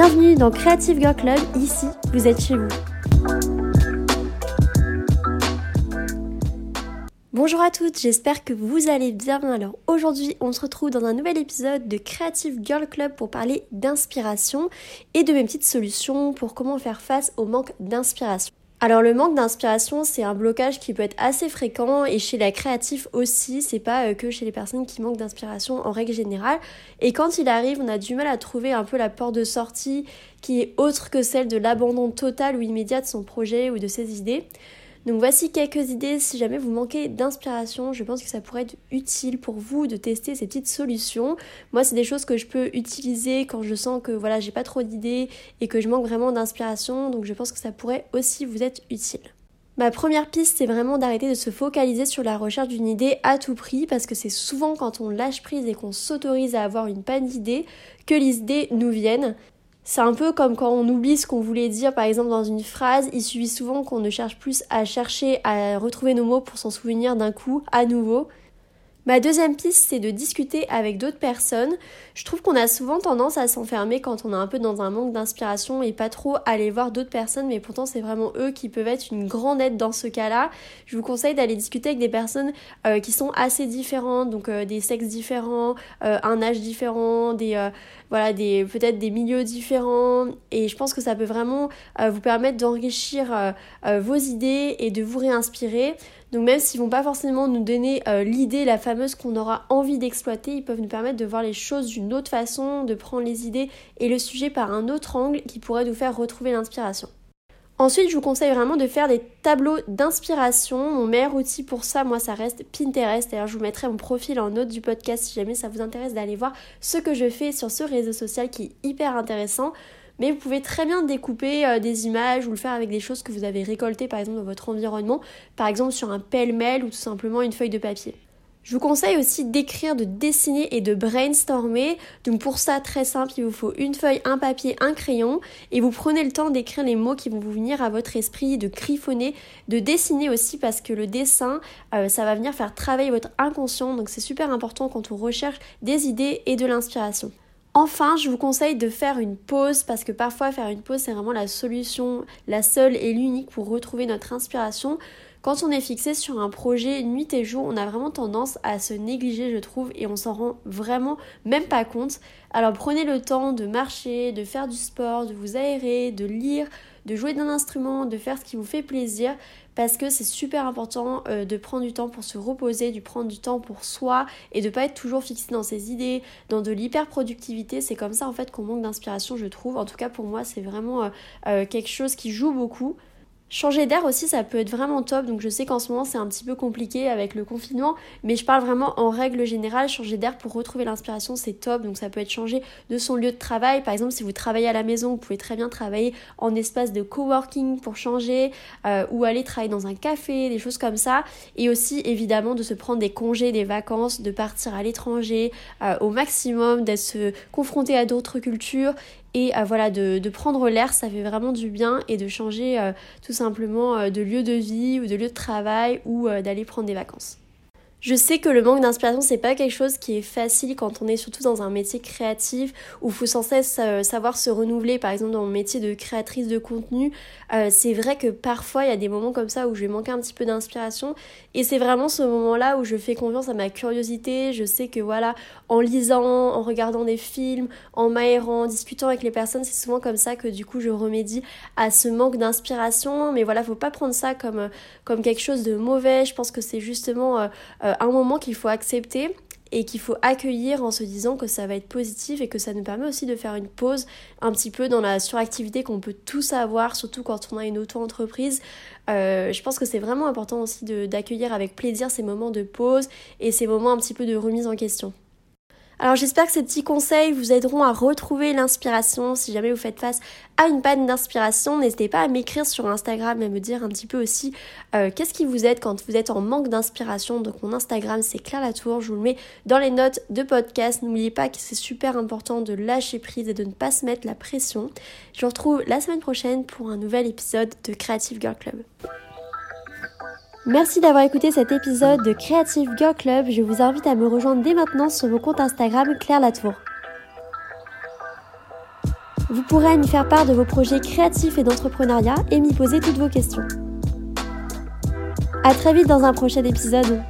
Bienvenue dans Creative Girl Club, ici vous êtes chez vous. Bonjour à toutes, j'espère que vous allez bien. Alors aujourd'hui on se retrouve dans un nouvel épisode de Creative Girl Club pour parler d'inspiration et de mes petites solutions pour comment faire face au manque d'inspiration. Alors le manque d'inspiration, c'est un blocage qui peut être assez fréquent et chez la créatif aussi, c'est pas euh, que chez les personnes qui manquent d'inspiration en règle générale. Et quand il arrive, on a du mal à trouver un peu la porte de sortie qui est autre que celle de l'abandon total ou immédiat de son projet ou de ses idées. Donc voici quelques idées si jamais vous manquez d'inspiration, je pense que ça pourrait être utile pour vous de tester ces petites solutions. Moi, c'est des choses que je peux utiliser quand je sens que voilà, j'ai pas trop d'idées et que je manque vraiment d'inspiration, donc je pense que ça pourrait aussi vous être utile. Ma première piste, c'est vraiment d'arrêter de se focaliser sur la recherche d'une idée à tout prix, parce que c'est souvent quand on lâche prise et qu'on s'autorise à avoir une panne d'idées que les idées nous viennent. C'est un peu comme quand on oublie ce qu'on voulait dire, par exemple dans une phrase, il suffit souvent qu'on ne cherche plus à chercher à retrouver nos mots pour s'en souvenir d'un coup à nouveau. Ma deuxième piste, c'est de discuter avec d'autres personnes. Je trouve qu'on a souvent tendance à s'enfermer quand on est un peu dans un manque d'inspiration et pas trop aller voir d'autres personnes, mais pourtant c'est vraiment eux qui peuvent être une grande aide dans ce cas-là. Je vous conseille d'aller discuter avec des personnes euh, qui sont assez différentes, donc euh, des sexes différents, euh, un âge différent, des voilà, des peut-être des milieux différents. Et je pense que ça peut vraiment vous permettre d'enrichir vos idées et de vous réinspirer. Donc même s'ils vont pas forcément nous donner l'idée, la fameuse qu'on aura envie d'exploiter, ils peuvent nous permettre de voir les choses d'une autre façon, de prendre les idées et le sujet par un autre angle qui pourrait nous faire retrouver l'inspiration. Ensuite, je vous conseille vraiment de faire des tableaux d'inspiration. Mon meilleur outil pour ça, moi, ça reste Pinterest. D'ailleurs, je vous mettrai mon profil en note du podcast si jamais ça vous intéresse d'aller voir ce que je fais sur ce réseau social qui est hyper intéressant. Mais vous pouvez très bien découper euh, des images ou le faire avec des choses que vous avez récoltées par exemple dans votre environnement, par exemple sur un pêle-mêle ou tout simplement une feuille de papier. Je vous conseille aussi d'écrire, de dessiner et de brainstormer. Donc pour ça, très simple, il vous faut une feuille, un papier, un crayon et vous prenez le temps d'écrire les mots qui vont vous venir à votre esprit, de griffonner, de dessiner aussi parce que le dessin, euh, ça va venir faire travailler votre inconscient. Donc c'est super important quand on recherche des idées et de l'inspiration. Enfin, je vous conseille de faire une pause parce que parfois faire une pause c'est vraiment la solution, la seule et l'unique pour retrouver notre inspiration. Quand on est fixé sur un projet nuit et jour, on a vraiment tendance à se négliger, je trouve, et on s'en rend vraiment même pas compte. Alors prenez le temps de marcher, de faire du sport, de vous aérer, de lire, de jouer d'un instrument, de faire ce qui vous fait plaisir parce que c'est super important euh, de prendre du temps pour se reposer, de prendre du temps pour soi et de pas être toujours fixé dans ses idées, dans de l'hyper-productivité. C'est comme ça en fait qu'on manque d'inspiration, je trouve. En tout cas pour moi, c'est vraiment euh, euh, quelque chose qui joue beaucoup. Changer d'air aussi, ça peut être vraiment top. Donc je sais qu'en ce moment c'est un petit peu compliqué avec le confinement, mais je parle vraiment en règle générale. Changer d'air pour retrouver l'inspiration, c'est top. Donc ça peut être changer de son lieu de travail. Par exemple, si vous travaillez à la maison, vous pouvez très bien travailler en espace de coworking pour changer, euh, ou aller travailler dans un café, des choses comme ça. Et aussi évidemment de se prendre des congés, des vacances, de partir à l'étranger euh, au maximum, d'être se confronter à d'autres cultures et euh, voilà de, prendre l'air ça fait vraiment du bien et de changer euh, tout simplement euh, de lieu de vie ou de lieu de travail ou d'aller prendre des vacances. Je sais que le manque d'inspiration, c'est pas quelque chose qui est facile quand on est surtout dans un métier créatif où il faut sans cesse euh, savoir se renouveler. Par exemple, dans mon métier de créatrice de contenu, euh, c'est vrai que parfois il y a des moments comme ça où je vais manquer un petit peu d'inspiration et c'est vraiment ce moment-là où je fais confiance à ma curiosité. Je sais que voilà, en lisant, en regardant des films, en m'aérant, en discutant avec les personnes, c'est souvent comme ça que du coup je remédie à ce manque d'inspiration. Mais voilà, faut pas prendre ça comme, comme quelque chose de mauvais. Je pense que c'est justement euh, euh, un moment qu'il faut accepter et qu'il faut accueillir en se disant que ça va être positif et que ça nous permet aussi de faire une pause un petit peu dans la suractivité qu'on peut tous avoir, surtout quand on a une auto-entreprise. Euh, je pense que c'est vraiment important aussi d'accueillir avec plaisir ces moments de pause et ces moments un petit peu de remise en question. Alors j'espère que ces petits conseils vous aideront à retrouver l'inspiration si jamais vous faites face à une panne d'inspiration. N'hésitez pas à m'écrire sur Instagram et me dire un petit peu aussi euh, qu'est-ce qui vous aide quand vous êtes en manque d'inspiration. Donc mon Instagram c'est Claire Latour, je vous le mets dans les notes de podcast. N'oubliez pas que c'est super important de lâcher prise et de ne pas se mettre la pression. Je vous retrouve la semaine prochaine pour un nouvel épisode de Creative Girl Club. Merci d'avoir écouté cet épisode de Creative Girl Club. Je vous invite à me rejoindre dès maintenant sur mon compte Instagram Claire Latour. Vous pourrez m'y faire part de vos projets créatifs et d'entrepreneuriat et m'y poser toutes vos questions. A très vite dans un prochain épisode.